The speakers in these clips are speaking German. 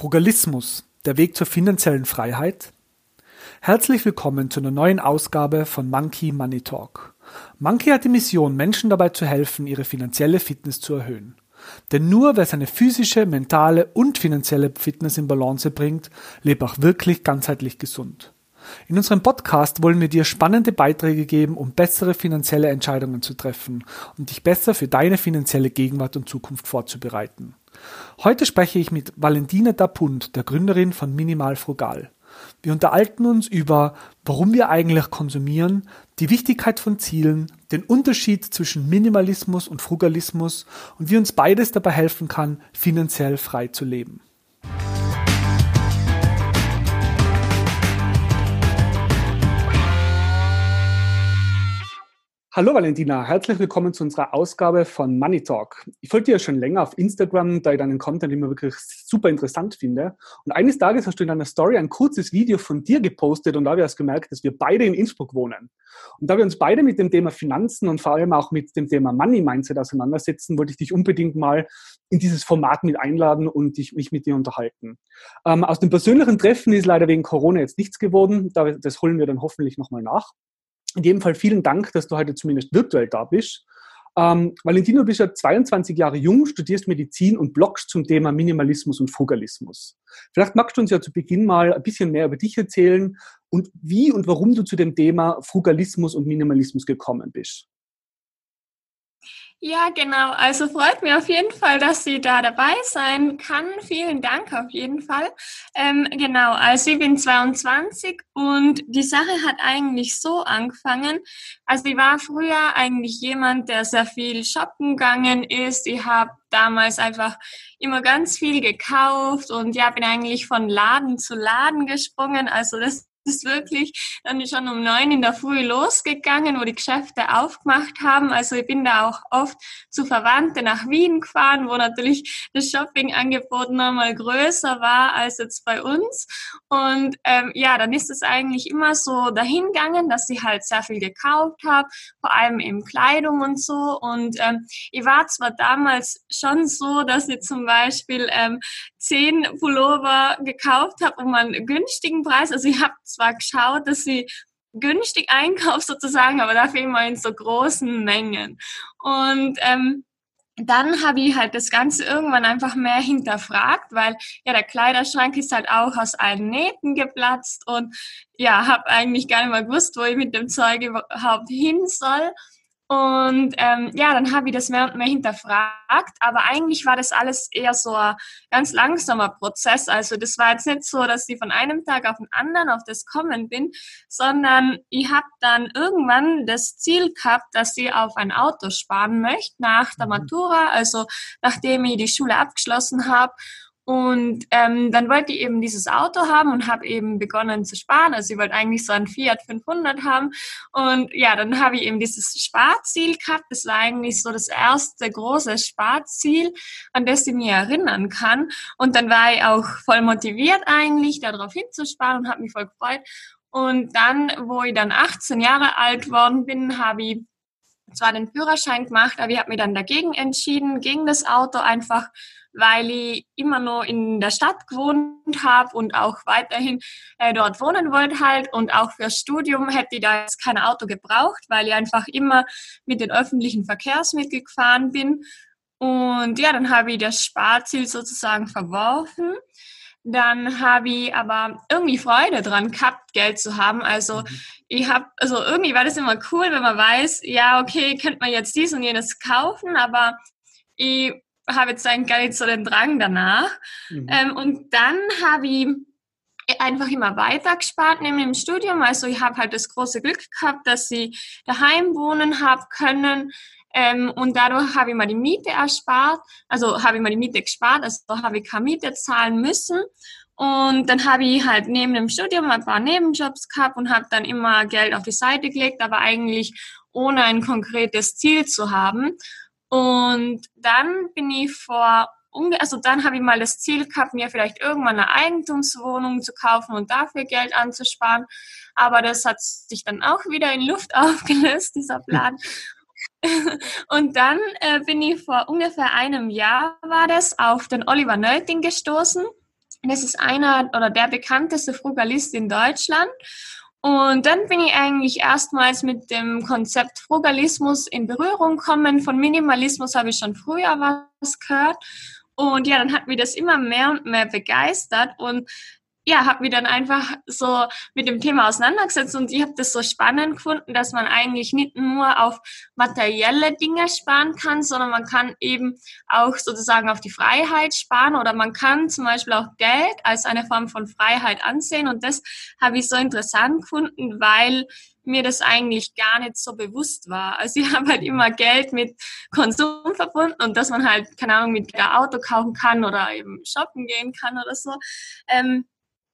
Frugalismus, der Weg zur finanziellen Freiheit? Herzlich willkommen zu einer neuen Ausgabe von Monkey Money Talk. Monkey hat die Mission, Menschen dabei zu helfen, ihre finanzielle Fitness zu erhöhen. Denn nur wer seine physische, mentale und finanzielle Fitness in Balance bringt, lebt auch wirklich ganzheitlich gesund. In unserem Podcast wollen wir dir spannende Beiträge geben, um bessere finanzielle Entscheidungen zu treffen und dich besser für deine finanzielle Gegenwart und Zukunft vorzubereiten. Heute spreche ich mit Valentina Dapunt, der Gründerin von Minimal Frugal. Wir unterhalten uns über, warum wir eigentlich konsumieren, die Wichtigkeit von Zielen, den Unterschied zwischen Minimalismus und Frugalismus und wie uns beides dabei helfen kann, finanziell frei zu leben. Hallo Valentina, herzlich willkommen zu unserer Ausgabe von Money Talk. Ich folge dir ja schon länger auf Instagram, da ich deinen Content immer wirklich super interessant finde. Und eines Tages hast du in deiner Story ein kurzes Video von dir gepostet und da habe ich erst gemerkt, dass wir beide in Innsbruck wohnen. Und da wir uns beide mit dem Thema Finanzen und vor allem auch mit dem Thema Money Mindset auseinandersetzen, wollte ich dich unbedingt mal in dieses Format mit einladen und dich, mich mit dir unterhalten. Ähm, aus dem persönlichen Treffen ist leider wegen Corona jetzt nichts geworden. Das holen wir dann hoffentlich nochmal nach. In jedem Fall vielen Dank, dass du heute zumindest virtuell da bist. Ähm, Valentino, du bist ja 22 Jahre jung, studierst Medizin und bloggst zum Thema Minimalismus und Frugalismus. Vielleicht magst du uns ja zu Beginn mal ein bisschen mehr über dich erzählen und wie und warum du zu dem Thema Frugalismus und Minimalismus gekommen bist. Ja, genau. Also freut mich auf jeden Fall, dass sie da dabei sein kann. Vielen Dank auf jeden Fall. Ähm, genau, also ich bin 22 und die Sache hat eigentlich so angefangen. Also ich war früher eigentlich jemand, der sehr viel shoppen gegangen ist. Ich habe damals einfach immer ganz viel gekauft und ja, bin eigentlich von Laden zu Laden gesprungen. Also das ist wirklich dann schon um neun in der Früh losgegangen, wo die Geschäfte aufgemacht haben. Also ich bin da auch oft zu Verwandten nach Wien gefahren, wo natürlich das Shoppingangebot nochmal größer war als jetzt bei uns. Und ähm, ja, dann ist es eigentlich immer so dahingegangen, dass ich halt sehr viel gekauft habe, vor allem eben Kleidung und so. Und ähm, ich war zwar damals schon so, dass ich zum Beispiel ähm, zehn Pullover gekauft habe um einen günstigen Preis. Also ich habe zwar geschaut, dass sie günstig einkauft sozusagen, aber dafür immer in so großen Mengen. Und ähm, dann habe ich halt das Ganze irgendwann einfach mehr hinterfragt, weil ja der Kleiderschrank ist halt auch aus allen Nähten geplatzt und ja, habe eigentlich gar nicht mehr gewusst, wo ich mit dem Zeug überhaupt hin soll. Und ähm, ja, dann habe ich das mehr und mehr hinterfragt. Aber eigentlich war das alles eher so ein ganz langsamer Prozess. Also das war jetzt nicht so, dass ich von einem Tag auf den anderen auf das kommen bin, sondern ich habe dann irgendwann das Ziel gehabt, dass ich auf ein Auto sparen möchte nach der mhm. Matura, also nachdem ich die Schule abgeschlossen habe. Und ähm, dann wollte ich eben dieses Auto haben und habe eben begonnen zu sparen. Also ich wollte eigentlich so ein Fiat 500 haben. Und ja, dann habe ich eben dieses Sparziel gehabt. Das war eigentlich so das erste große Sparziel, an das ich mich erinnern kann. Und dann war ich auch voll motiviert eigentlich, darauf hinzusparen und habe mich voll gefreut. Und dann, wo ich dann 18 Jahre alt worden bin, habe ich zwar den Führerschein gemacht, aber ich habe mich dann dagegen entschieden, gegen das Auto einfach weil ich immer noch in der Stadt gewohnt habe und auch weiterhin äh, dort wohnen wollte halt. Und auch fürs Studium hätte ich da jetzt kein Auto gebraucht, weil ich einfach immer mit den öffentlichen Verkehrsmitteln gefahren bin. Und ja, dann habe ich das Sparziel sozusagen verworfen. Dann habe ich aber irgendwie Freude dran gehabt, Geld zu haben. Also mhm. ich habe, also irgendwie war das immer cool, wenn man weiß, ja, okay, könnte man jetzt dies und jenes kaufen, aber ich habe jetzt eigentlich gar nicht so den Drang danach. Mhm. Ähm, und dann habe ich einfach immer weiter gespart neben dem Studium. Also ich habe halt das große Glück gehabt, dass ich daheim wohnen habe können. Ähm, und dadurch habe ich mal die Miete erspart, also habe ich mal die Miete gespart, also habe ich keine Miete zahlen müssen. Und dann habe ich halt neben dem Studium ein paar Nebenjobs gehabt und habe dann immer Geld auf die Seite gelegt, aber eigentlich ohne ein konkretes Ziel zu haben. Und dann bin ich vor, also dann habe ich mal das Ziel gehabt, mir vielleicht irgendwann eine Eigentumswohnung zu kaufen und dafür Geld anzusparen. Aber das hat sich dann auch wieder in Luft aufgelöst, dieser Plan. Und dann äh, bin ich vor ungefähr einem Jahr war das auf den Oliver Nölting gestoßen. Das ist einer oder der bekannteste Frugalist in Deutschland. Und dann bin ich eigentlich erstmals mit dem Konzept Frugalismus in Berührung gekommen. Von Minimalismus habe ich schon früher was gehört. Und ja, dann hat mich das immer mehr und mehr begeistert. Und ja, habe mich dann einfach so mit dem Thema auseinandergesetzt und ich habe das so spannend gefunden, dass man eigentlich nicht nur auf materielle Dinge sparen kann, sondern man kann eben auch sozusagen auf die Freiheit sparen oder man kann zum Beispiel auch Geld als eine Form von Freiheit ansehen und das habe ich so interessant gefunden, weil mir das eigentlich gar nicht so bewusst war. Also ich habe halt immer Geld mit Konsum verbunden und dass man halt, keine Ahnung, mit ein Auto kaufen kann oder eben shoppen gehen kann oder so. Ähm,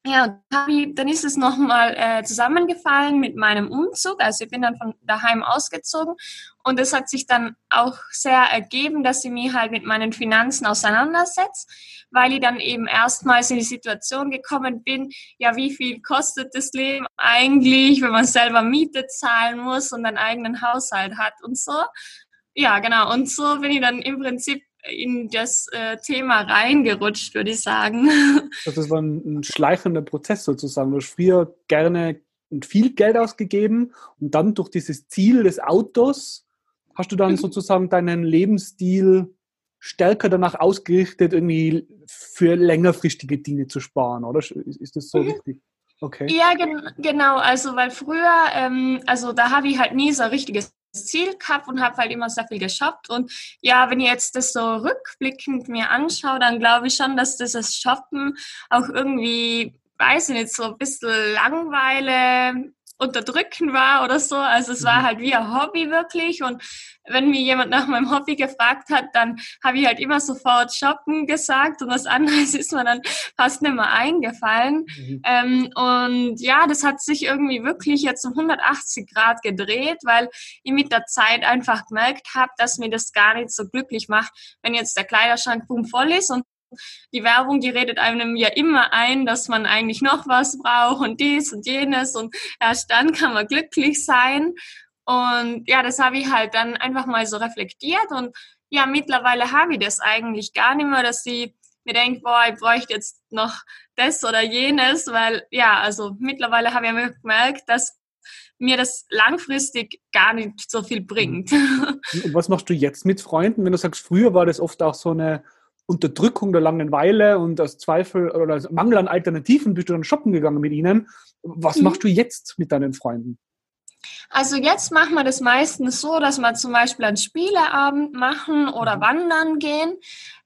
ja, dann ist es nochmal äh, zusammengefallen mit meinem Umzug. Also ich bin dann von daheim ausgezogen und es hat sich dann auch sehr ergeben, dass ich mich halt mit meinen Finanzen auseinandersetze, weil ich dann eben erstmals in die Situation gekommen bin, ja, wie viel kostet das Leben eigentlich, wenn man selber Miete zahlen muss und einen eigenen Haushalt hat und so. Ja, genau. Und so bin ich dann im Prinzip in das äh, Thema reingerutscht, würde ich sagen. Das war ein, ein schleichender Prozess sozusagen. Du hast früher gerne und viel Geld ausgegeben und dann durch dieses Ziel des Autos hast du dann mhm. sozusagen deinen Lebensstil stärker danach ausgerichtet, irgendwie für längerfristige Dinge zu sparen, oder? Ist das so mhm. richtig? Okay. Ja, gen genau. Also, weil früher, ähm, also da habe ich halt nie so ein richtiges Ziel gehabt und habe halt immer sehr viel geshoppt. Und ja, wenn ich jetzt das so rückblickend mir anschaue, dann glaube ich schon, dass dieses Shoppen auch irgendwie, weiß ich nicht, so ein bisschen Langweile unterdrücken war oder so. Also es war mhm. halt wie ein Hobby wirklich. Und wenn mir jemand nach meinem Hobby gefragt hat, dann habe ich halt immer sofort shoppen gesagt und was anderes ist mir dann fast nicht mehr eingefallen. Mhm. Ähm, und ja, das hat sich irgendwie wirklich jetzt um 180 Grad gedreht, weil ich mit der Zeit einfach gemerkt habe, dass mir das gar nicht so glücklich macht, wenn jetzt der Kleiderschrank boom voll ist und die Werbung, die redet einem ja immer ein, dass man eigentlich noch was braucht und dies und jenes und erst dann kann man glücklich sein. Und ja, das habe ich halt dann einfach mal so reflektiert und ja, mittlerweile habe ich das eigentlich gar nicht mehr, dass ich mir denke, boah, ich bräuchte jetzt noch das oder jenes, weil ja, also mittlerweile habe ich gemerkt, dass mir das langfristig gar nicht so viel bringt. Und was machst du jetzt mit Freunden? Wenn du sagst, früher war das oft auch so eine Unterdrückung der Langeweile und aus Zweifel oder aus Mangel an Alternativen bist du dann shoppen gegangen mit ihnen. Was mhm. machst du jetzt mit deinen Freunden? Also jetzt machen wir das meistens so, dass wir zum Beispiel einen Spieleabend machen oder mhm. wandern gehen.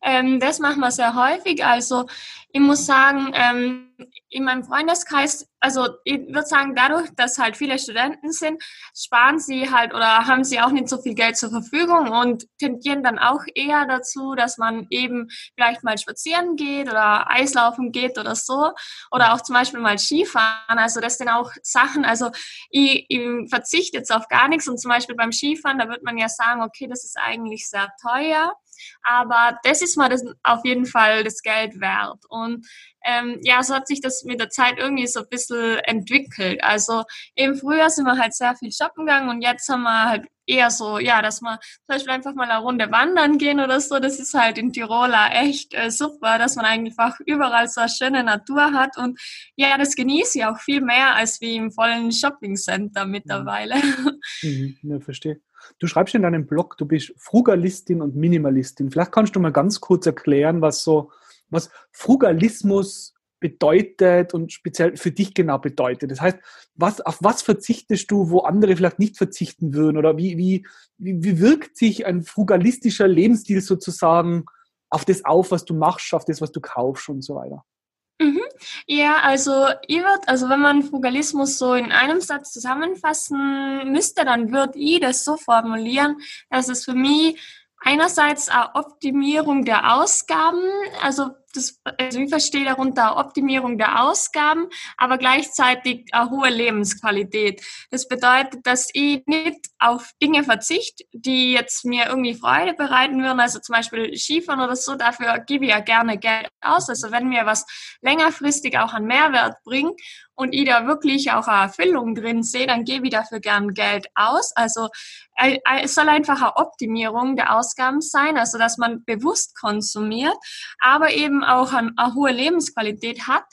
Ähm, das machen wir sehr häufig. Also ich muss sagen, ähm, in meinem Freundeskreis, also ich würde sagen, dadurch, dass halt viele Studenten sind, sparen sie halt oder haben sie auch nicht so viel Geld zur Verfügung und tendieren dann auch eher dazu, dass man eben vielleicht mal spazieren geht oder Eislaufen geht oder so oder auch zum Beispiel mal Skifahren. Also das sind auch Sachen, also ich, ich verzichte jetzt auf gar nichts und zum Beispiel beim Skifahren, da wird man ja sagen, okay, das ist eigentlich sehr teuer. Aber das ist mal das, auf jeden Fall das Geld wert. Und ähm, ja, so hat sich das mit der Zeit irgendwie so ein bisschen entwickelt. Also im Frühjahr sind wir halt sehr viel shoppen gegangen und jetzt haben wir halt eher so, ja, dass wir zum Beispiel einfach mal eine Runde wandern gehen oder so. Das ist halt in Tiroler echt äh, super, dass man einfach überall so eine schöne Natur hat. Und ja, das genieße ich auch viel mehr als wie im vollen Shoppingcenter mittlerweile. Mhm, ja, verstehe. Du schreibst in deinem Blog, du bist Frugalistin und Minimalistin. Vielleicht kannst du mal ganz kurz erklären, was so, was Frugalismus bedeutet und speziell für dich genau bedeutet. Das heißt, was, auf was verzichtest du, wo andere vielleicht nicht verzichten würden? Oder wie, wie, wie, wirkt sich ein frugalistischer Lebensstil sozusagen auf das auf, was du machst, auf das, was du kaufst und so weiter? Mhm. Ja, also ich würde, also wenn man Frugalismus so in einem Satz zusammenfassen müsste, dann würde ich das so formulieren, dass es für mich einerseits eine Optimierung der Ausgaben, also das, also ich verstehe darunter Optimierung der Ausgaben, aber gleichzeitig eine hohe Lebensqualität. Das bedeutet, dass ich nicht auf Dinge verzichte, die jetzt mir irgendwie Freude bereiten würden, also zum Beispiel Skifahren oder so, dafür gebe ich ja gerne Geld aus. Also wenn mir was längerfristig auch einen Mehrwert bringt und ich da wirklich auch eine Erfüllung drin sehe, dann gebe ich dafür gern Geld aus. Also äh, äh, es soll einfach eine Optimierung der Ausgaben sein, also dass man bewusst konsumiert, aber eben eben auch eine, eine hohe Lebensqualität hat.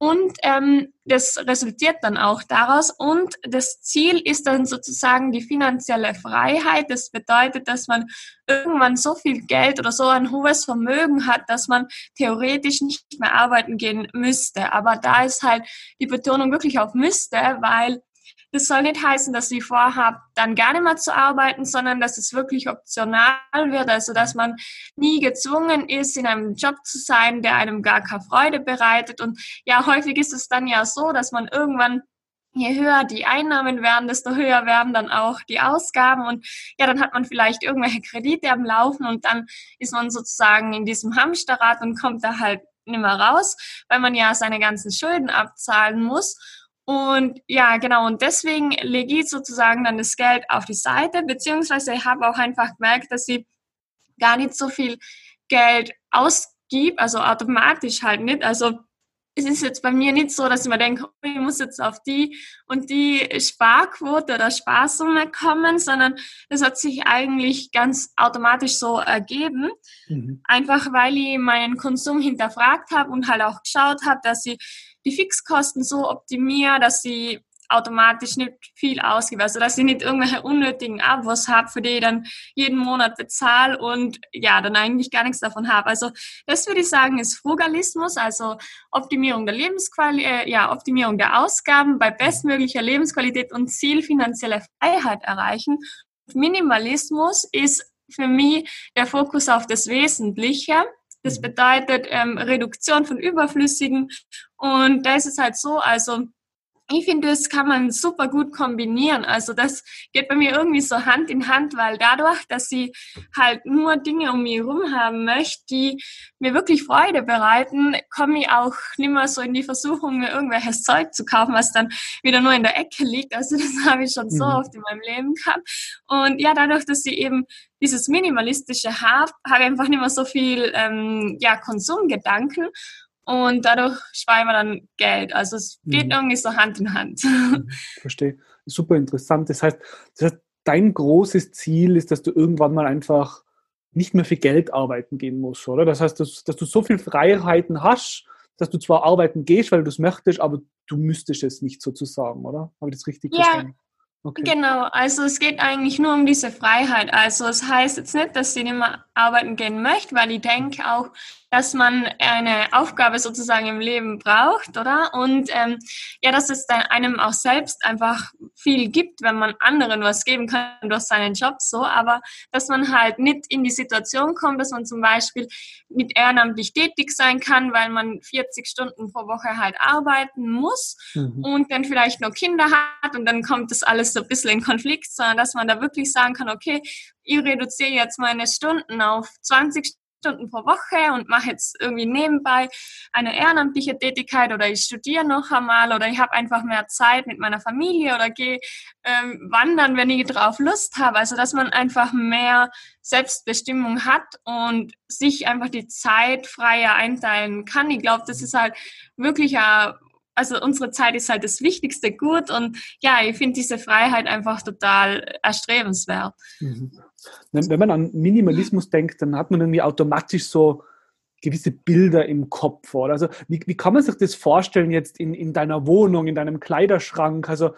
Und ähm, das resultiert dann auch daraus. Und das Ziel ist dann sozusagen die finanzielle Freiheit. Das bedeutet, dass man irgendwann so viel Geld oder so ein hohes Vermögen hat, dass man theoretisch nicht mehr arbeiten gehen müsste. Aber da ist halt die Betonung wirklich auf müsste, weil das soll nicht heißen, dass ich vorhabe, dann gar nicht mehr zu arbeiten, sondern dass es wirklich optional wird, also dass man nie gezwungen ist, in einem Job zu sein, der einem gar keine Freude bereitet. Und ja, häufig ist es dann ja so, dass man irgendwann je höher die Einnahmen werden, desto höher werden dann auch die Ausgaben und ja, dann hat man vielleicht irgendwelche Kredite am Laufen und dann ist man sozusagen in diesem Hamsterrad und kommt da halt nicht mehr raus, weil man ja seine ganzen Schulden abzahlen muss. Und ja, genau, und deswegen lege ich sozusagen dann das Geld auf die Seite, beziehungsweise ich habe auch einfach gemerkt, dass ich gar nicht so viel Geld ausgib, also automatisch halt nicht. Also es ist jetzt bei mir nicht so, dass ich mir denke, oh, ich muss jetzt auf die und die Sparquote oder Sparsumme kommen, sondern das hat sich eigentlich ganz automatisch so ergeben. Mhm. Einfach weil ich meinen Konsum hinterfragt habe und halt auch geschaut habe, dass ich die Fixkosten so optimiere, dass sie automatisch nicht viel ausgebe. Also dass ich nicht irgendwelche unnötigen Abos habe, für die ich dann jeden Monat bezahle und ja, dann eigentlich gar nichts davon habe. Also das würde ich sagen, ist Frugalismus, also Optimierung der Lebensqualität, äh, ja, Optimierung der Ausgaben bei bestmöglicher Lebensqualität und Ziel finanzielle Freiheit erreichen. Minimalismus ist für mich der Fokus auf das Wesentliche das mhm. bedeutet ähm, Reduktion von Überflüssigen. Und da ist es halt so, also ich finde, das kann man super gut kombinieren. Also das geht bei mir irgendwie so Hand in Hand, weil dadurch, dass ich halt nur Dinge um mich herum haben möchte, die mir wirklich Freude bereiten, komme ich auch nicht mehr so in die Versuchung, mir irgendwelches Zeug zu kaufen, was dann wieder nur in der Ecke liegt. Also das habe ich schon so mhm. oft in meinem Leben gehabt. Und ja, dadurch, dass ich eben dieses minimalistische habe, habe ich einfach nicht mehr so viel ähm, ja, Konsumgedanken und dadurch sparen wir dann Geld. Also es geht mhm. irgendwie so Hand in Hand. Mhm. Verstehe. Super interessant. Das heißt, das heißt, dein großes Ziel ist, dass du irgendwann mal einfach nicht mehr für Geld arbeiten gehen musst, oder? Das heißt, dass, dass du so viel Freiheiten hast, dass du zwar arbeiten gehst, weil du es möchtest, aber du müsstest es nicht sozusagen, oder? Habe ich das richtig ja, verstanden? Okay. Genau, also es geht eigentlich nur um diese Freiheit. Also es heißt jetzt nicht, dass sie nicht mehr arbeiten gehen möchte, weil ich denke auch, dass man eine Aufgabe sozusagen im Leben braucht, oder? Und ähm, ja, dass es dann einem auch selbst einfach viel gibt, wenn man anderen was geben kann durch seinen Job so, aber dass man halt nicht in die Situation kommt, dass man zum Beispiel mit ehrenamtlich tätig sein kann, weil man 40 Stunden pro Woche halt arbeiten muss mhm. und dann vielleicht noch Kinder hat und dann kommt das alles so ein bisschen in Konflikt, sondern dass man da wirklich sagen kann, okay, ich reduziere jetzt meine Stunden auf 20 Stunden pro Woche und mache jetzt irgendwie nebenbei eine ehrenamtliche Tätigkeit oder ich studiere noch einmal oder ich habe einfach mehr Zeit mit meiner Familie oder gehe ähm, wandern, wenn ich drauf Lust habe. Also dass man einfach mehr Selbstbestimmung hat und sich einfach die Zeit freier einteilen kann. Ich glaube, das ist halt wirklich ein also unsere Zeit ist halt das wichtigste Gut und ja, ich finde diese Freiheit einfach total erstrebenswert. Mhm. Wenn man an Minimalismus denkt, dann hat man irgendwie automatisch so gewisse Bilder im Kopf. Oder? Also wie, wie kann man sich das vorstellen jetzt in, in deiner Wohnung, in deinem Kleiderschrank? Also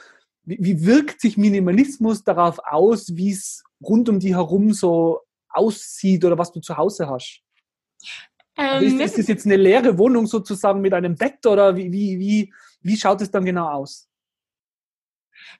wie, wie wirkt sich Minimalismus darauf aus, wie es rund um die herum so aussieht oder was du zu Hause hast? Also ähm, ist, ist das jetzt eine leere Wohnung sozusagen mit einem Bett oder wie, wie, wie, wie schaut es dann genau aus?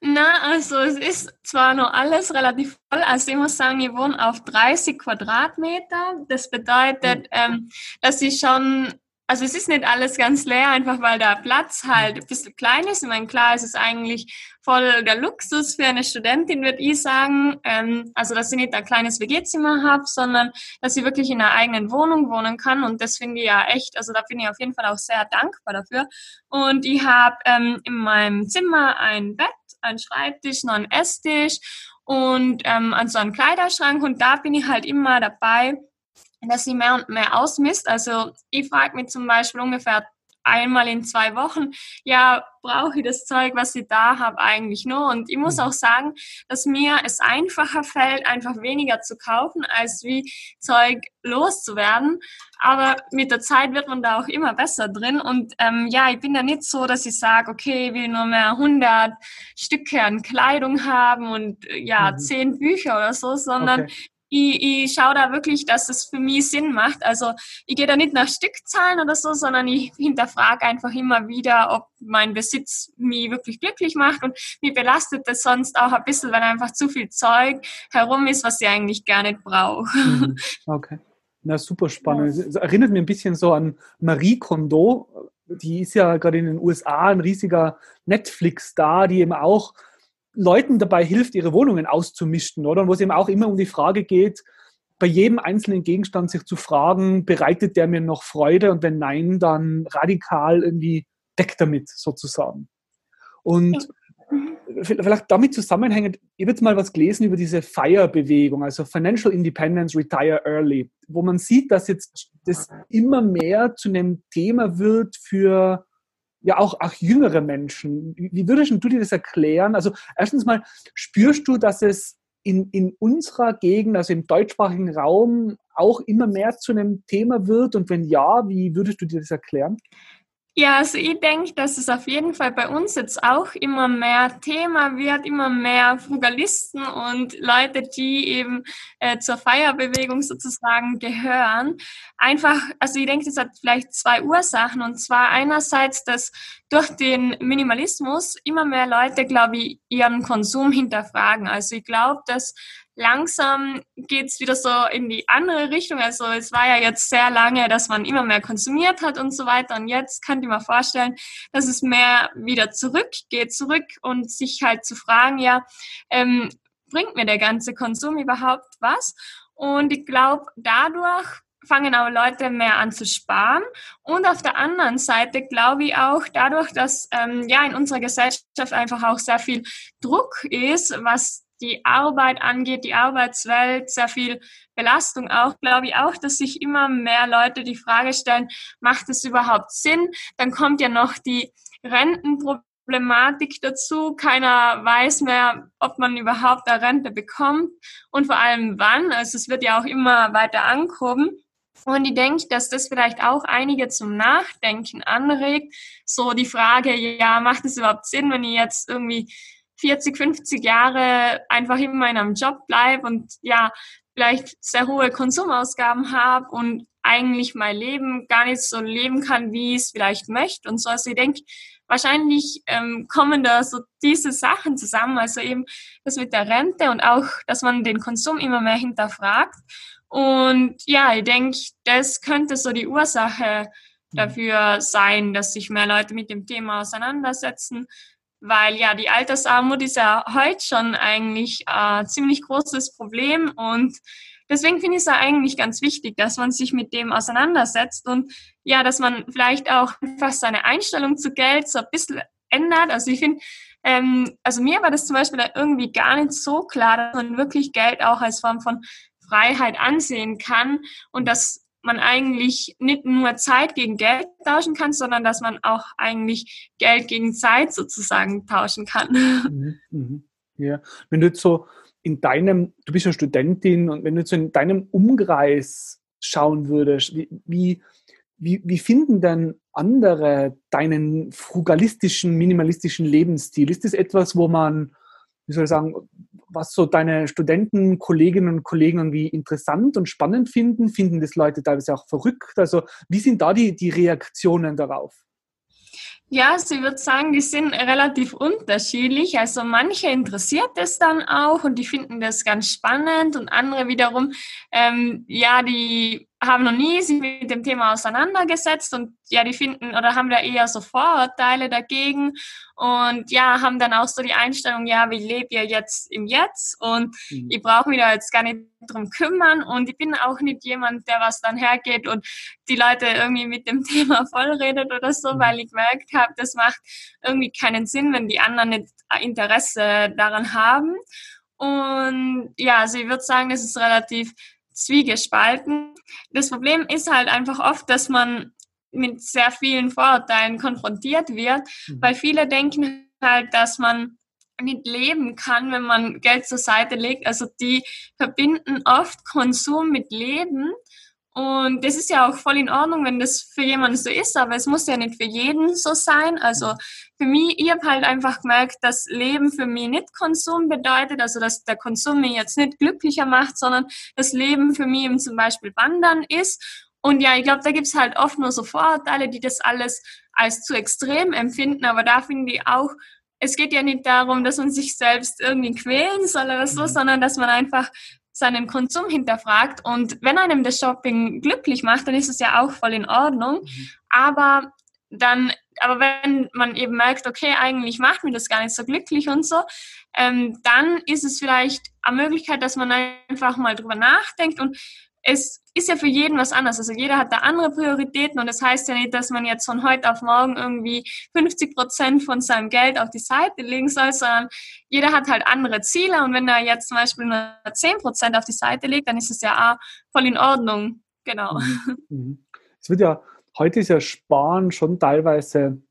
Na, also es ist zwar noch alles relativ voll, also ich muss sagen, ich wohne auf 30 Quadratmeter. Das bedeutet, hm. ähm, dass ich schon also es ist nicht alles ganz leer, einfach weil der Platz halt ein bisschen klein ist. Ich meine, klar, es ist eigentlich voll der Luxus für eine Studentin, würde ich sagen. Ähm, also, dass ich nicht ein kleines WG-Zimmer habe, sondern dass ich wirklich in einer eigenen Wohnung wohnen kann. Und das finde ich ja echt, also da bin ich auf jeden Fall auch sehr dankbar dafür. Und ich habe ähm, in meinem Zimmer ein Bett, ein Schreibtisch, noch einen Esstisch und ähm, also einen Kleiderschrank. Und da bin ich halt immer dabei, dass sie mehr und mehr ausmisst. Also ich frage mich zum Beispiel ungefähr einmal in zwei Wochen, ja, brauche ich das Zeug, was ich da habe, eigentlich nur. Und ich muss mhm. auch sagen, dass mir es einfacher fällt, einfach weniger zu kaufen, als wie Zeug loszuwerden. Aber mit der Zeit wird man da auch immer besser drin. Und ähm, ja, ich bin da nicht so, dass ich sage, okay, ich will nur mehr 100 Stücke an Kleidung haben und ja, mhm. 10 Bücher oder so, sondern okay ich, ich schaue da wirklich, dass es für mich Sinn macht. Also ich gehe da nicht nach Stückzahlen oder so, sondern ich hinterfrage einfach immer wieder, ob mein Besitz mich wirklich glücklich macht und mich belastet das sonst auch ein bisschen, wenn einfach zu viel Zeug herum ist, was ich eigentlich gar nicht brauche. Mhm. Okay. Na, super spannend. Es erinnert mich ein bisschen so an Marie Kondo. Die ist ja gerade in den USA ein riesiger Netflix-Star, die eben auch Leuten dabei hilft, ihre Wohnungen auszumischen, oder? Und wo es eben auch immer um die Frage geht, bei jedem einzelnen Gegenstand sich zu fragen, bereitet der mir noch Freude? Und wenn nein, dann radikal irgendwie weg damit, sozusagen. Und vielleicht damit zusammenhängend, ich habe jetzt mal was gelesen über diese FIRE-Bewegung, also Financial Independence Retire Early, wo man sieht, dass jetzt das immer mehr zu einem Thema wird für ja auch, auch jüngere Menschen. Wie würdest du dir das erklären? Also erstens mal, spürst du, dass es in, in unserer Gegend, also im deutschsprachigen Raum, auch immer mehr zu einem Thema wird? Und wenn ja, wie würdest du dir das erklären? Ja, also ich denke, dass es auf jeden Fall bei uns jetzt auch immer mehr Thema wird, immer mehr Frugalisten und Leute, die eben äh, zur Feierbewegung sozusagen gehören. Einfach, also ich denke, das hat vielleicht zwei Ursachen. Und zwar einerseits, dass durch den Minimalismus immer mehr Leute, glaube ich, ihren Konsum hinterfragen. Also ich glaube, dass langsam geht's wieder so in die andere Richtung. Also es war ja jetzt sehr lange, dass man immer mehr konsumiert hat und so weiter. Und jetzt kann ich mir vorstellen, dass es mehr wieder zurückgeht, zurück und sich halt zu fragen, ja, ähm, bringt mir der ganze Konsum überhaupt was? Und ich glaube, dadurch fangen auch Leute mehr an zu sparen. Und auf der anderen Seite glaube ich auch, dadurch, dass ähm, ja in unserer Gesellschaft einfach auch sehr viel Druck ist, was die Arbeit angeht, die Arbeitswelt, sehr viel Belastung auch, glaube ich auch, dass sich immer mehr Leute die Frage stellen, macht es überhaupt Sinn? Dann kommt ja noch die Rentenproblematik dazu. Keiner weiß mehr, ob man überhaupt eine Rente bekommt und vor allem wann. Also es wird ja auch immer weiter ankommen. Und ich denke, dass das vielleicht auch einige zum Nachdenken anregt. So die Frage, ja, macht es überhaupt Sinn, wenn ich jetzt irgendwie 40, 50 Jahre einfach immer in einem Job bleibe und ja, vielleicht sehr hohe Konsumausgaben habe und eigentlich mein Leben gar nicht so leben kann, wie ich es vielleicht möchte und so. Also ich denke, wahrscheinlich ähm, kommen da so diese Sachen zusammen, also eben das mit der Rente und auch, dass man den Konsum immer mehr hinterfragt. Und ja, ich denke, das könnte so die Ursache mhm. dafür sein, dass sich mehr Leute mit dem Thema auseinandersetzen weil ja die Altersarmut ist ja heute schon eigentlich ein ziemlich großes Problem und deswegen finde ich es ja eigentlich ganz wichtig, dass man sich mit dem auseinandersetzt und ja, dass man vielleicht auch einfach seine Einstellung zu Geld so ein bisschen ändert. Also ich finde, ähm, also mir war das zum Beispiel irgendwie gar nicht so klar, dass man wirklich Geld auch als Form von Freiheit ansehen kann und dass man eigentlich nicht nur Zeit gegen Geld tauschen kann, sondern dass man auch eigentlich Geld gegen Zeit sozusagen tauschen kann. Mhm, mhm. Ja, wenn du jetzt so in deinem, du bist ja Studentin und wenn du jetzt so in deinem Umkreis schauen würdest, wie, wie, wie, wie finden denn andere deinen frugalistischen, minimalistischen Lebensstil? Ist das etwas, wo man, wie soll ich sagen, was so deine Studenten, Kolleginnen und Kollegen irgendwie interessant und spannend finden? Finden das Leute teilweise auch verrückt? Also wie sind da die, die Reaktionen darauf? Ja, also ich würde sagen, die sind relativ unterschiedlich. Also manche interessiert es dann auch und die finden das ganz spannend und andere wiederum, ähm, ja, die haben noch nie sich mit dem Thema auseinandergesetzt und ja, die finden oder haben da eher so Vorurteile dagegen und ja, haben dann auch so die Einstellung, ja, wie lebe ihr jetzt im Jetzt und mhm. ich brauche mich da jetzt gar nicht drum kümmern und ich bin auch nicht jemand, der was dann hergeht und die Leute irgendwie mit dem Thema vollredet oder so, mhm. weil ich gemerkt habe, das macht irgendwie keinen Sinn, wenn die anderen nicht Interesse daran haben. Und ja, also ich würde sagen, das ist relativ zwiegespalten. Das Problem ist halt einfach oft, dass man mit sehr vielen Vorurteilen konfrontiert wird, mhm. weil viele denken halt, dass man nicht leben kann, wenn man Geld zur Seite legt. Also die verbinden oft Konsum mit Leben. Und das ist ja auch voll in Ordnung, wenn das für jemanden so ist, aber es muss ja nicht für jeden so sein. Also für mich, ich habe halt einfach gemerkt, dass Leben für mich nicht Konsum bedeutet, also dass der Konsum mich jetzt nicht glücklicher macht, sondern das Leben für mich eben zum Beispiel Wandern ist. Und ja, ich glaube, da gibt's halt oft nur so Vorurteile, die das alles als zu extrem empfinden, aber da finde ich auch, es geht ja nicht darum, dass man sich selbst irgendwie quälen soll oder so, mhm. sondern dass man einfach seinen Konsum hinterfragt. Und wenn einem das Shopping glücklich macht, dann ist es ja auch voll in Ordnung. Mhm. Aber dann, aber wenn man eben merkt, okay, eigentlich macht mir das gar nicht so glücklich und so, ähm, dann ist es vielleicht eine Möglichkeit, dass man einfach mal drüber nachdenkt und es ist ja für jeden was anderes. Also jeder hat da andere Prioritäten und das heißt ja nicht, dass man jetzt von heute auf morgen irgendwie 50 Prozent von seinem Geld auf die Seite legen soll, sondern jeder hat halt andere Ziele und wenn er jetzt zum Beispiel nur 10 Prozent auf die Seite legt, dann ist es ja auch voll in Ordnung. Genau. Mhm. mhm. Es wird ja, heute ist ja Sparen schon teilweise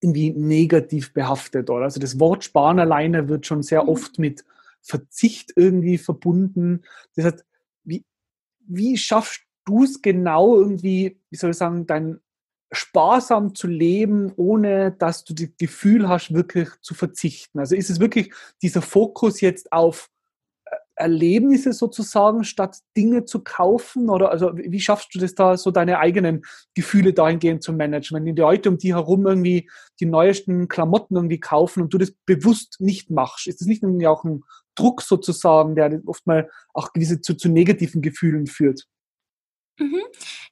irgendwie negativ behaftet, oder? Also das Wort Sparen alleine wird schon sehr mhm. oft mit Verzicht irgendwie verbunden. Das heißt, wie schaffst du es genau irgendwie, wie soll ich sagen, dein sparsam zu leben, ohne dass du das Gefühl hast, wirklich zu verzichten? Also ist es wirklich dieser Fokus jetzt auf äh, Erlebnisse sozusagen, statt Dinge zu kaufen? Oder also wie schaffst du das da, so deine eigenen Gefühle dahingehend zu managen? Wenn die Leute um die herum irgendwie die neuesten Klamotten irgendwie kaufen und du das bewusst nicht machst, ist das nicht irgendwie auch ein Druck sozusagen, der oft mal auch gewisse zu, zu negativen Gefühlen führt. Mhm.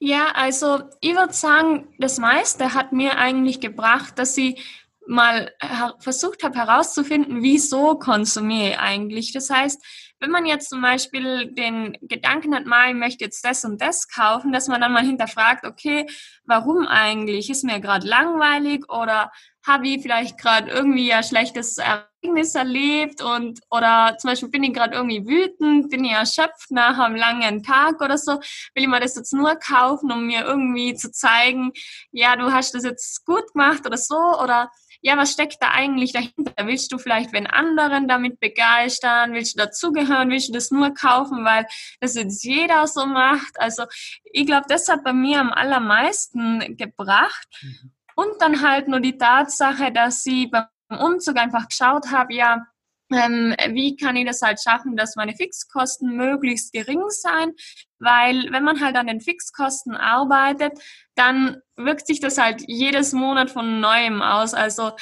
Ja, also ich würde sagen, das meiste hat mir eigentlich gebracht, dass ich mal versucht habe herauszufinden, wieso konsumiere ich eigentlich. Das heißt, wenn man jetzt zum Beispiel den Gedanken hat, mal, ich möchte jetzt das und das kaufen, dass man dann mal hinterfragt, okay, warum eigentlich? Ist mir gerade langweilig oder habe ich vielleicht gerade irgendwie ein schlechtes Ereignis erlebt und oder zum Beispiel bin ich gerade irgendwie wütend, bin ich erschöpft nach einem langen Tag oder so, will ich mir das jetzt nur kaufen, um mir irgendwie zu zeigen, ja, du hast das jetzt gut gemacht oder so oder ja, was steckt da eigentlich dahinter? Willst du vielleicht wenn anderen damit begeistern? Willst du dazugehören? Willst du das nur kaufen, weil das jetzt jeder so macht? Also ich glaube, das hat bei mir am allermeisten gebracht. Mhm. Und dann halt nur die Tatsache, dass sie beim Umzug einfach geschaut habe, ja, ähm, wie kann ich das halt schaffen, dass meine Fixkosten möglichst gering sein? Weil wenn man halt an den Fixkosten arbeitet, dann wirkt sich das halt jedes Monat von neuem aus. Also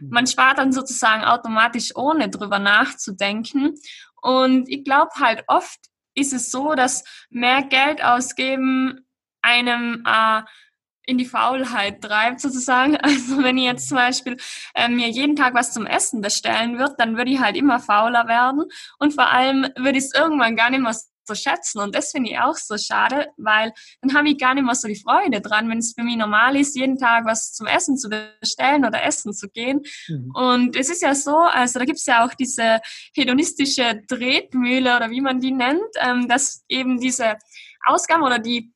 mhm. man spart dann sozusagen automatisch, ohne drüber nachzudenken. Und ich glaube halt oft ist es so, dass mehr Geld ausgeben einem äh, in die Faulheit treibt sozusagen. Also wenn ich jetzt zum Beispiel äh, mir jeden Tag was zum Essen bestellen würde, dann würde ich halt immer fauler werden und vor allem würde ich es irgendwann gar nicht mehr so schätzen und das finde ich auch so schade, weil dann habe ich gar nicht mehr so die Freude dran, wenn es für mich normal ist, jeden Tag was zum Essen zu bestellen oder essen zu gehen. Mhm. Und es ist ja so, also da gibt es ja auch diese hedonistische Tretmühle oder wie man die nennt, ähm, dass eben diese Ausgaben oder die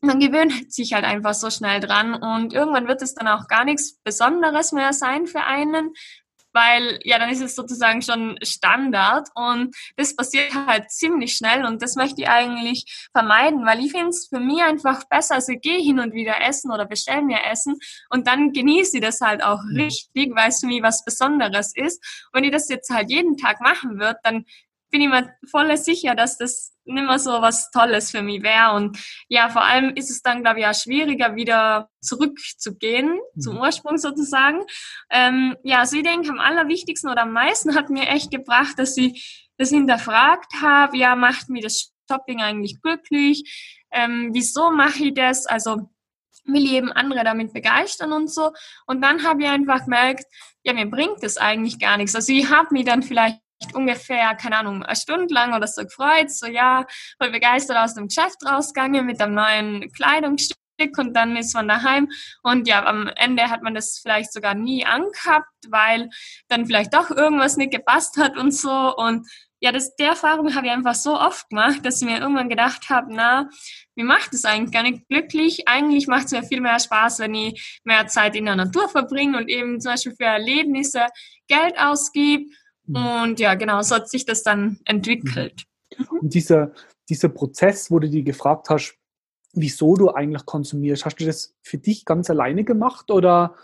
man gewöhnt sich halt einfach so schnell dran und irgendwann wird es dann auch gar nichts Besonderes mehr sein für einen, weil ja, dann ist es sozusagen schon Standard und das passiert halt ziemlich schnell und das möchte ich eigentlich vermeiden, weil ich finde es für mich einfach besser, also ich gehe hin und wieder essen oder bestelle mir Essen und dann genieße ich das halt auch mhm. richtig, weil es für mich was Besonderes ist. Wenn ich das jetzt halt jeden Tag machen würde, dann bin ich mir voll sicher, dass das nicht mehr so was Tolles für mich wäre. Und ja, vor allem ist es dann, glaube ich, auch schwieriger, wieder zurückzugehen mhm. zum Ursprung sozusagen. Ähm, ja, also ich denke, am allerwichtigsten oder am meisten hat mir echt gebracht, dass ich das hinterfragt habe, ja, macht mir das Shopping eigentlich glücklich? Ähm, wieso mache ich das? Also will ich eben andere damit begeistern und so. Und dann habe ich einfach gemerkt, ja, mir bringt das eigentlich gar nichts. Also ich habe mich dann vielleicht ungefähr, keine Ahnung, eine Stunde lang oder so gefreut, so ja, voll begeistert aus dem Geschäft rausgegangen mit einem neuen Kleidungsstück und dann ist man daheim und ja, am Ende hat man das vielleicht sogar nie angehabt, weil dann vielleicht doch irgendwas nicht gepasst hat und so und ja, das, der Erfahrung habe ich einfach so oft gemacht, dass ich mir irgendwann gedacht habe, na, mir macht es eigentlich gar nicht glücklich. Eigentlich macht es mir viel mehr Spaß, wenn ich mehr Zeit in der Natur verbringe und eben zum Beispiel für Erlebnisse Geld ausgebe. Mhm. Und ja, genau, so hat sich das dann entwickelt. Mhm. Und dieser, dieser Prozess, wo du dir gefragt hast, wieso du eigentlich konsumierst, hast du das für dich ganz alleine gemacht oder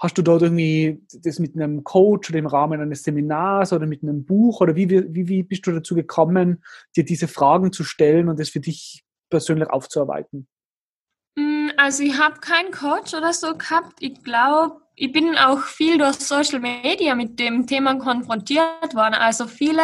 Hast du dort irgendwie das mit einem Coach oder im Rahmen eines Seminars oder mit einem Buch oder wie, wie, wie bist du dazu gekommen, dir diese Fragen zu stellen und das für dich persönlich aufzuarbeiten? Mm, also ich habe keinen Coach oder so gehabt. Ich glaube, ich bin auch viel durch Social Media mit dem Thema konfrontiert worden. Also viele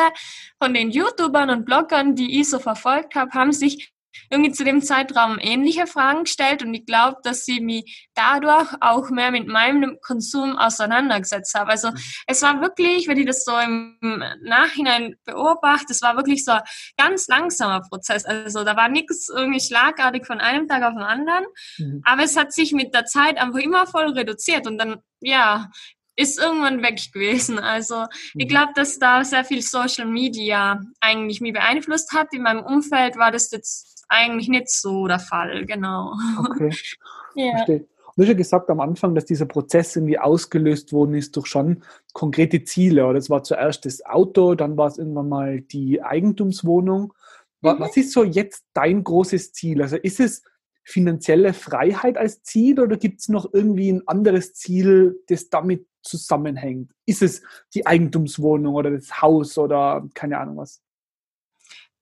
von den YouTubern und Bloggern, die ich so verfolgt habe, haben sich irgendwie zu dem Zeitraum ähnliche Fragen gestellt und ich glaube, dass sie mich dadurch auch mehr mit meinem Konsum auseinandergesetzt habe. Also mhm. es war wirklich, wenn ich das so im Nachhinein beobachte, es war wirklich so ein ganz langsamer Prozess. Also da war nichts irgendwie schlagartig von einem Tag auf den anderen, mhm. aber es hat sich mit der Zeit einfach immer voll reduziert und dann, ja, ist irgendwann weg gewesen. Also ich mhm. glaube, dass da sehr viel Social Media eigentlich mich beeinflusst hat. In meinem Umfeld war das jetzt eigentlich nicht so der Fall, genau. Okay. ja. Verstehe. Du hast ja gesagt am Anfang, dass dieser Prozess irgendwie ausgelöst worden ist durch schon konkrete Ziele. Oder es war zuerst das Auto, dann war es irgendwann mal die Eigentumswohnung. Mhm. Was ist so jetzt dein großes Ziel? Also ist es finanzielle Freiheit als Ziel oder gibt es noch irgendwie ein anderes Ziel, das damit zusammenhängt? Ist es die Eigentumswohnung oder das Haus oder keine Ahnung was?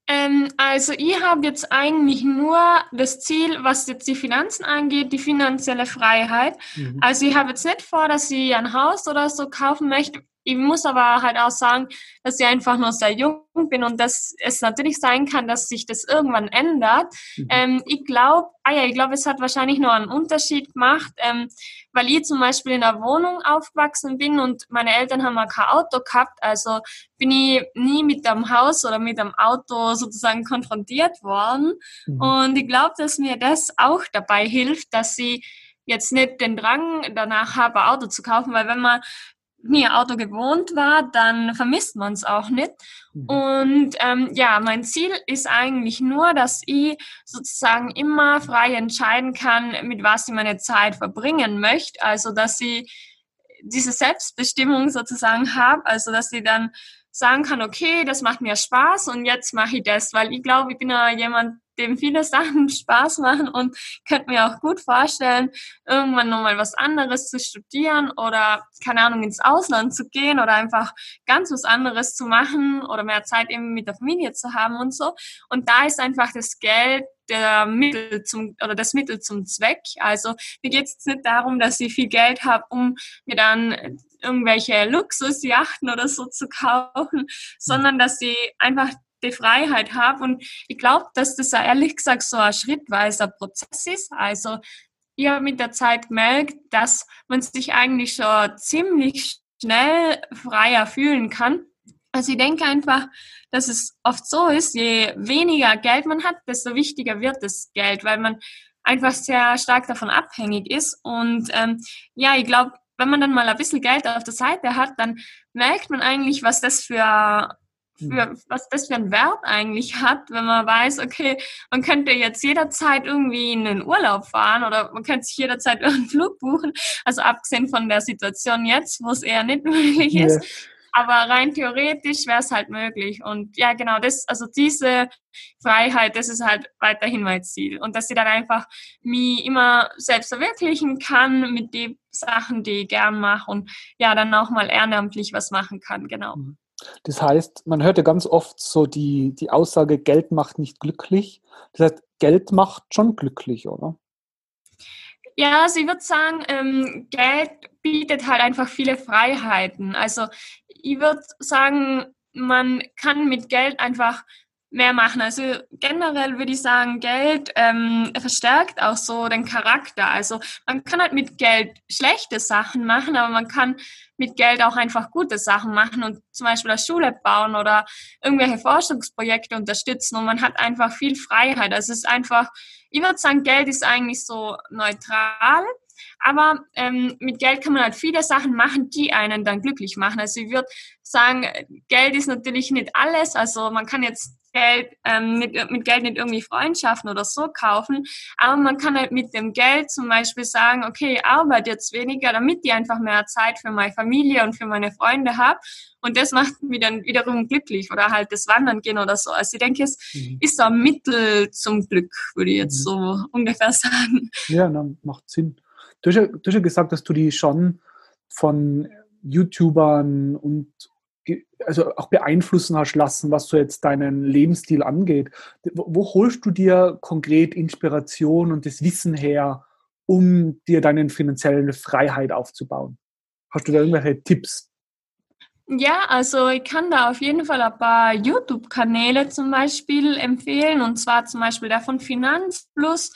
Ähm, also ich habe jetzt eigentlich nur das Ziel, was jetzt die Finanzen angeht, die finanzielle Freiheit. Mhm. Also ich habe jetzt nicht vor, dass ich ein Haus oder so kaufen möchte, ich muss aber halt auch sagen, dass ich einfach noch sehr jung bin und dass es natürlich sein kann, dass sich das irgendwann ändert. Mhm. Ähm, ich glaube, ah ja, ich glaube, es hat wahrscheinlich noch einen Unterschied gemacht, ähm, weil ich zum Beispiel in einer Wohnung aufgewachsen bin und meine Eltern haben auch kein Auto gehabt, also bin ich nie mit dem Haus oder mit dem Auto sozusagen konfrontiert worden. Mhm. Und ich glaube, dass mir das auch dabei hilft, dass sie jetzt nicht den Drang danach habe, ein Auto zu kaufen, weil wenn man nie Auto gewohnt war, dann vermisst man es auch nicht. Mhm. Und ähm, ja, mein Ziel ist eigentlich nur, dass ich sozusagen immer frei entscheiden kann, mit was ich meine Zeit verbringen möchte. Also dass ich diese Selbstbestimmung sozusagen habe, also dass ich dann sagen kann, okay, das macht mir Spaß und jetzt mache ich das, weil ich glaube, ich bin ja jemand, dem viele Sachen Spaß machen und könnte mir auch gut vorstellen, irgendwann nochmal was anderes zu studieren oder, keine Ahnung, ins Ausland zu gehen oder einfach ganz was anderes zu machen oder mehr Zeit eben mit der Familie zu haben und so. Und da ist einfach das Geld der Mittel zum oder das Mittel zum Zweck. Also mir geht es nicht darum, dass ich viel Geld habe, um mir dann irgendwelche Luxusjachten oder so zu kaufen, sondern dass ich einfach die Freiheit habe. Und ich glaube, dass das ehrlich gesagt so ein schrittweiser Prozess ist. Also ich habe mit der Zeit gemerkt, dass man sich eigentlich schon ziemlich schnell freier fühlen kann. Also ich denke einfach, dass es oft so ist, je weniger Geld man hat, desto wichtiger wird das Geld, weil man einfach sehr stark davon abhängig ist. Und ähm, ja, ich glaube, wenn man dann mal ein bisschen Geld auf der Seite hat, dann merkt man eigentlich, was das für für, hm. was das für einen Wert eigentlich hat, wenn man weiß, okay, man könnte jetzt jederzeit irgendwie in den Urlaub fahren oder man könnte sich jederzeit einen Flug buchen. Also abgesehen von der Situation jetzt, wo es eher nicht möglich ist. Yeah. Aber rein theoretisch wäre es halt möglich. Und ja, genau, das, also diese Freiheit, das ist halt weiterhin mein Ziel. Und dass ich dann einfach mich immer selbst verwirklichen kann mit den Sachen, die ich gern mache und ja, dann auch mal ehrenamtlich was machen kann, genau. Mhm. Das heißt, man hört ja ganz oft so die, die Aussage, Geld macht nicht glücklich. Das heißt, Geld macht schon glücklich, oder? Ja, also ich würde sagen, ähm, Geld bietet halt einfach viele Freiheiten. Also ich würde sagen, man kann mit Geld einfach mehr machen. Also generell würde ich sagen, Geld ähm, verstärkt auch so den Charakter. Also man kann halt mit Geld schlechte Sachen machen, aber man kann mit Geld auch einfach gute Sachen machen und zum Beispiel eine Schule bauen oder irgendwelche Forschungsprojekte unterstützen und man hat einfach viel Freiheit. Also es ist einfach, ich würde sagen, Geld ist eigentlich so neutral. Aber ähm, mit Geld kann man halt viele Sachen machen, die einen dann glücklich machen. Also ich würde sagen, Geld ist natürlich nicht alles. Also man kann jetzt Geld, ähm, mit, mit Geld nicht irgendwie Freundschaften oder so kaufen, aber man kann halt mit dem Geld zum Beispiel sagen, okay, ich arbeite jetzt weniger, damit ich einfach mehr Zeit für meine Familie und für meine Freunde habe und das macht mich dann wiederum glücklich oder halt das Wandern gehen oder so. Also ich denke, es mhm. ist ein Mittel zum Glück, würde ich jetzt mhm. so ungefähr sagen. Ja, na, macht Sinn. Du hast, ja, du hast ja gesagt, dass du die schon von YouTubern und also auch beeinflussen hast lassen, was so jetzt deinen Lebensstil angeht. Wo, wo holst du dir konkret Inspiration und das Wissen her, um dir deine finanzielle Freiheit aufzubauen? Hast du da irgendwelche Tipps? Ja, also ich kann da auf jeden Fall ein paar YouTube-Kanäle zum Beispiel empfehlen und zwar zum Beispiel der von Finanzplus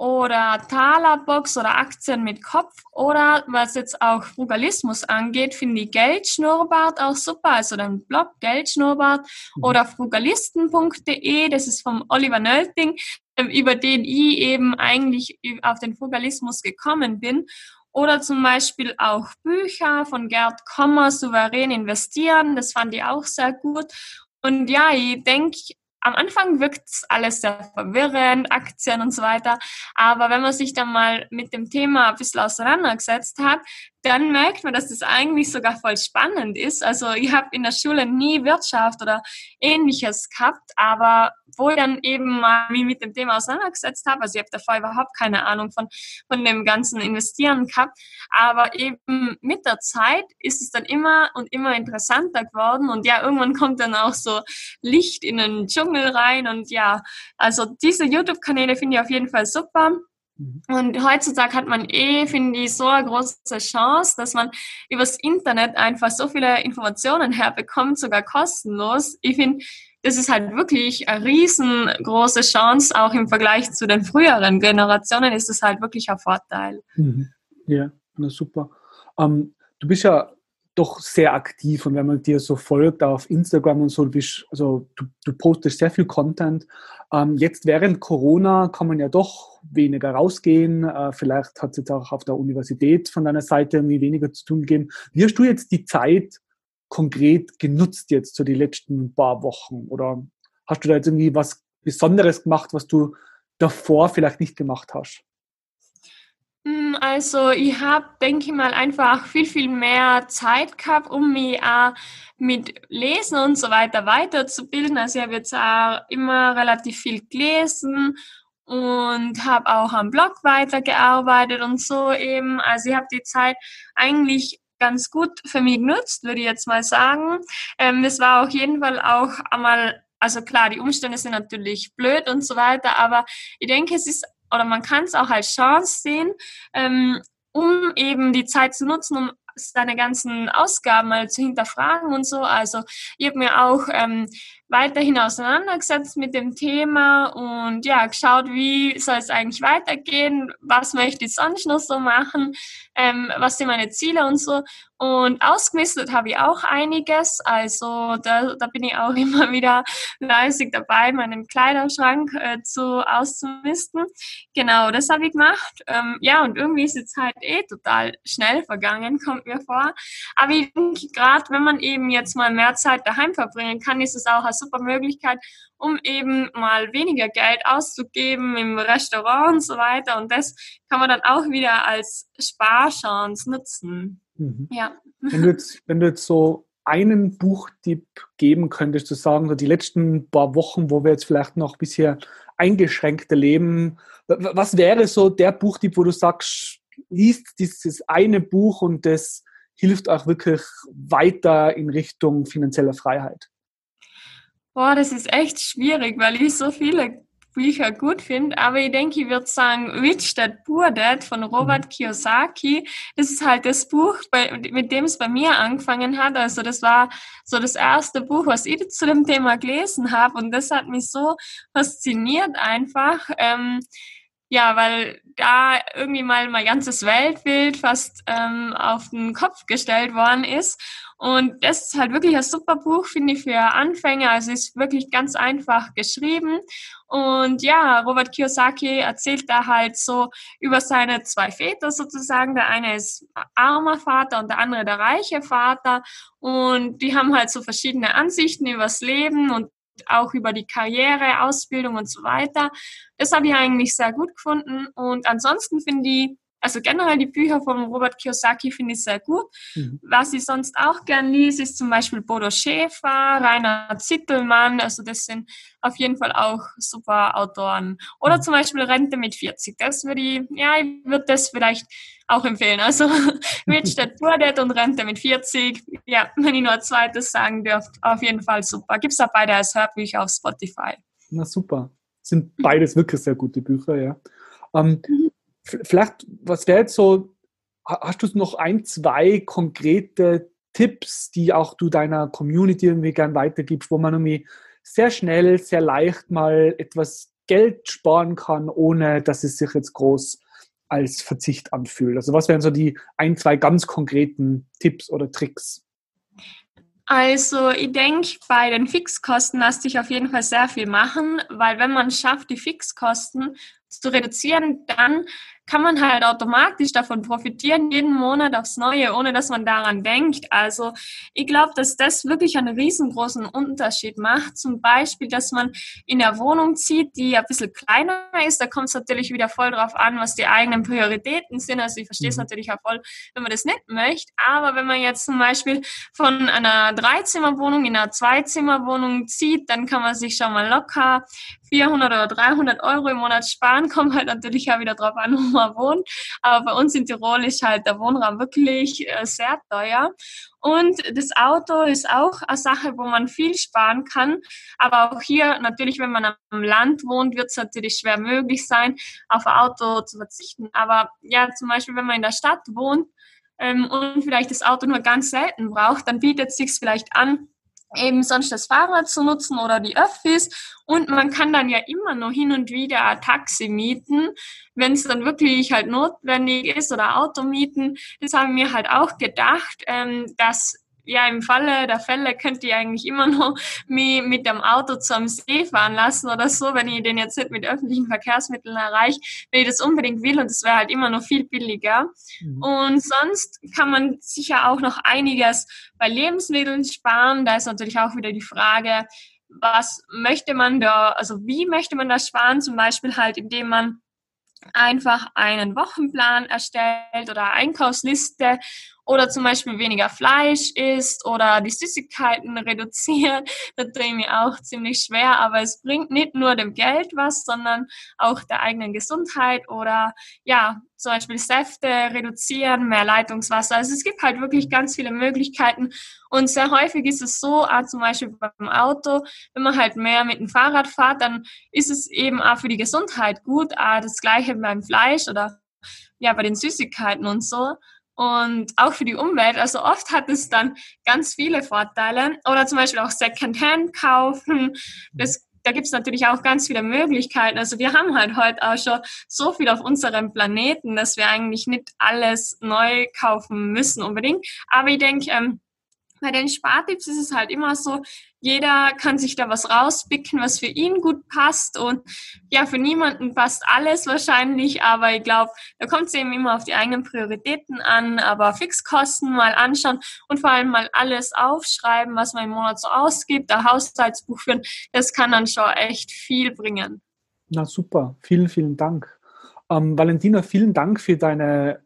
oder Talerbox oder Aktien mit Kopf oder was jetzt auch Frugalismus angeht, finde ich Geldschnurrbart auch super, also den Blog Geldschnurrbart mhm. oder frugalisten.de, das ist vom Oliver Nölting, ähm, über den ich eben eigentlich auf den Frugalismus gekommen bin. Oder zum Beispiel auch Bücher von Gerd Kommer, Souverän investieren, das fand ich auch sehr gut. Und ja, ich denke, am Anfang wirkt alles sehr verwirrend, Aktien und so weiter. Aber wenn man sich dann mal mit dem Thema ein bisschen auseinandergesetzt hat, dann merkt man, dass das eigentlich sogar voll spannend ist. Also ich habe in der Schule nie Wirtschaft oder ähnliches gehabt, aber wo ich dann eben mal mich mit dem Thema auseinandergesetzt habe, also ich habe davor überhaupt keine Ahnung von, von dem ganzen Investieren gehabt, aber eben mit der Zeit ist es dann immer und immer interessanter geworden und ja, irgendwann kommt dann auch so Licht in den Dschungel rein und ja, also diese YouTube-Kanäle finde ich auf jeden Fall super. Mhm. Und heutzutage hat man eh, finde ich, so eine große Chance, dass man übers Internet einfach so viele Informationen herbekommt, sogar kostenlos. Ich finde, das ist halt wirklich eine riesengroße Chance, auch im Vergleich zu den früheren Generationen ist es halt wirklich ein Vorteil. Mhm. Ja, na super. Ähm, du bist ja doch sehr aktiv und wenn man dir so folgt auf Instagram und so, du, bist, also du, du postest sehr viel Content. Ähm, jetzt während Corona kann man ja doch weniger rausgehen. Äh, vielleicht hat es jetzt auch auf der Universität von deiner Seite irgendwie weniger zu tun gegeben. Wie hast du jetzt die Zeit konkret genutzt jetzt so die letzten paar Wochen? Oder hast du da jetzt irgendwie was Besonderes gemacht, was du davor vielleicht nicht gemacht hast? Hm, also ich habe, denke ich mal, einfach viel, viel mehr Zeit gehabt, um mich auch mit Lesen und so weiter weiterzubilden. Also ich habe jetzt auch immer relativ viel gelesen und habe auch am Blog weitergearbeitet und so eben. Also ich habe die Zeit eigentlich ganz gut für mich genutzt, würde ich jetzt mal sagen. Ähm, es war auf jeden Fall auch einmal, also klar, die Umstände sind natürlich blöd und so weiter, aber ich denke, es ist oder man kann es auch als Chance sehen, ähm, um eben die Zeit zu nutzen, um seine ganzen Ausgaben mal zu hinterfragen und so. Also ich habe mir auch ähm, weiterhin auseinandergesetzt mit dem Thema und ja, geschaut, wie soll es eigentlich weitergehen, was möchte ich sonst noch so machen, ähm, was sind meine Ziele und so. Und ausgemistet habe ich auch einiges, also da, da bin ich auch immer wieder fleißig dabei, meinen Kleiderschrank äh, zu auszumisten. Genau, das habe ich gemacht. Ähm, ja, und irgendwie ist die Zeit eh total schnell vergangen, kommt mir vor. Aber ich denke, gerade wenn man eben jetzt mal mehr Zeit daheim verbringen kann, ist es auch eine super Möglichkeit, um eben mal weniger Geld auszugeben im Restaurant und so weiter. Und das kann man dann auch wieder als Sparchance nutzen. Mhm. Ja. Wenn du, jetzt, wenn du jetzt so einen Buchtipp geben könntest, zu sagen, so die letzten paar Wochen, wo wir jetzt vielleicht noch bisher eingeschränkte leben, was wäre so der Buchtipp, wo du sagst, liest dieses eine Buch und das hilft auch wirklich weiter in Richtung finanzieller Freiheit? Boah, das ist echt schwierig, weil ich so viele Bücher gut finde, aber ich denke, ich würde sagen Rich Dad Poor Dad von Robert mhm. Kiyosaki. Das ist halt das Buch, bei, mit dem es bei mir angefangen hat. Also das war so das erste Buch, was ich zu dem Thema gelesen habe und das hat mich so fasziniert einfach. Ähm, ja, weil da irgendwie mal mein ganzes Weltbild fast ähm, auf den Kopf gestellt worden ist. Und das ist halt wirklich ein super Buch, finde ich, für Anfänger. Also ist wirklich ganz einfach geschrieben. Und ja, Robert Kiyosaki erzählt da halt so über seine zwei Väter sozusagen. Der eine ist armer Vater und der andere der reiche Vater. Und die haben halt so verschiedene Ansichten übers Leben und auch über die Karriere, Ausbildung und so weiter. Das habe ich eigentlich sehr gut gefunden. Und ansonsten finde ich, also generell die Bücher von Robert Kiyosaki finde ich sehr gut. Mhm. Was ich sonst auch gern lese, ist zum Beispiel Bodo Schäfer, Rainer Zittelmann. Also das sind auf jeden Fall auch super Autoren. Oder mhm. zum Beispiel Rente mit 40. Das würde ich, ja, ich würde das vielleicht auch empfehlen. Also Poor Dad und Rente mit 40. Ja, wenn ich nur ein zweites sagen dürfte, auf jeden Fall super. Gibt es auch beide als Hörbücher auf Spotify. Na super. Sind beides wirklich sehr gute Bücher, ja. Ähm, mhm. Vielleicht, was wäre jetzt so, hast du noch ein, zwei konkrete Tipps, die auch du deiner Community irgendwie gern weitergibst, wo man irgendwie sehr schnell, sehr leicht mal etwas Geld sparen kann, ohne dass es sich jetzt groß als Verzicht anfühlt? Also was wären so die ein, zwei ganz konkreten Tipps oder Tricks? Also ich denke, bei den Fixkosten lässt sich auf jeden Fall sehr viel machen, weil wenn man schafft, die Fixkosten zu reduzieren, dann kann man halt automatisch davon profitieren, jeden Monat aufs Neue, ohne dass man daran denkt. Also ich glaube, dass das wirklich einen riesengroßen Unterschied macht. Zum Beispiel, dass man in eine Wohnung zieht, die ein bisschen kleiner ist. Da kommt es natürlich wieder voll drauf an, was die eigenen Prioritäten sind. Also ich verstehe es mhm. natürlich auch voll, wenn man das nicht möchte. Aber wenn man jetzt zum Beispiel von einer Dreizimmerwohnung in eine Zweizimmerwohnung zieht, dann kann man sich schon mal locker 400 oder 300 Euro im Monat sparen. Kommt halt natürlich auch wieder drauf an, wo man wohnt. Aber bei uns in Tirol ist halt der Wohnraum wirklich äh, sehr teuer. Und das Auto ist auch eine Sache, wo man viel sparen kann. Aber auch hier natürlich, wenn man am Land wohnt, wird es natürlich schwer möglich sein, auf ein Auto zu verzichten. Aber ja, zum Beispiel, wenn man in der Stadt wohnt ähm, und vielleicht das Auto nur ganz selten braucht, dann bietet es sich vielleicht an, eben sonst das Fahrrad zu nutzen oder die Öffis. Und man kann dann ja immer noch hin und wieder ein Taxi mieten, wenn es dann wirklich halt notwendig ist oder Auto mieten. Das haben wir halt auch gedacht, ähm, dass ja, im Falle der Fälle könnt ihr eigentlich immer noch mich mit dem Auto zum See fahren lassen oder so, wenn ich den jetzt nicht mit öffentlichen Verkehrsmitteln erreiche, wenn ich das unbedingt will und das wäre halt immer noch viel billiger. Mhm. Und sonst kann man sicher auch noch einiges bei Lebensmitteln sparen. Da ist natürlich auch wieder die Frage, was möchte man da, also wie möchte man das sparen? Zum Beispiel halt, indem man einfach einen Wochenplan erstellt oder Einkaufsliste oder zum Beispiel weniger Fleisch isst oder die Süßigkeiten reduziert. Das tue mir auch ziemlich schwer, aber es bringt nicht nur dem Geld was, sondern auch der eigenen Gesundheit oder ja, zum Beispiel Säfte reduzieren, mehr Leitungswasser. Also es gibt halt wirklich ganz viele Möglichkeiten und sehr häufig ist es so, auch zum Beispiel beim Auto, wenn man halt mehr mit dem Fahrrad fährt, dann ist es eben auch für die Gesundheit gut. Auch das gleiche beim Fleisch oder ja, bei den Süßigkeiten und so und auch für die Umwelt. Also oft hat es dann ganz viele Vorteile. Oder zum Beispiel auch Secondhand kaufen. Das, da gibt es natürlich auch ganz viele Möglichkeiten. Also wir haben halt heute auch schon so viel auf unserem Planeten, dass wir eigentlich nicht alles neu kaufen müssen unbedingt. Aber ich denke, ähm, bei den Spartipps ist es halt immer so, jeder kann sich da was rauspicken, was für ihn gut passt. Und ja, für niemanden passt alles wahrscheinlich, aber ich glaube, da kommt es eben immer auf die eigenen Prioritäten an. Aber Fixkosten mal anschauen und vor allem mal alles aufschreiben, was man im Monat so ausgibt, ein Haushaltsbuch führen, das kann dann schon echt viel bringen. Na super, vielen, vielen Dank. Ähm, Valentina, vielen Dank für deine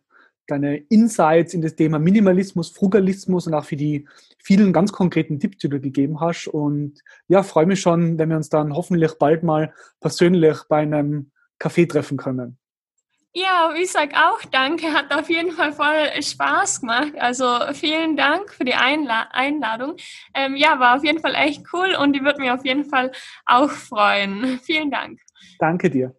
deine Insights in das Thema Minimalismus, Frugalismus und auch für die vielen ganz konkreten Tipps, die du gegeben hast. Und ja, freue mich schon, wenn wir uns dann hoffentlich bald mal persönlich bei einem Café treffen können. Ja, ich sag auch danke, hat auf jeden Fall voll Spaß gemacht. Also vielen Dank für die Einla Einladung. Ähm, ja, war auf jeden Fall echt cool und die wird mich auf jeden Fall auch freuen. Vielen Dank. Danke dir.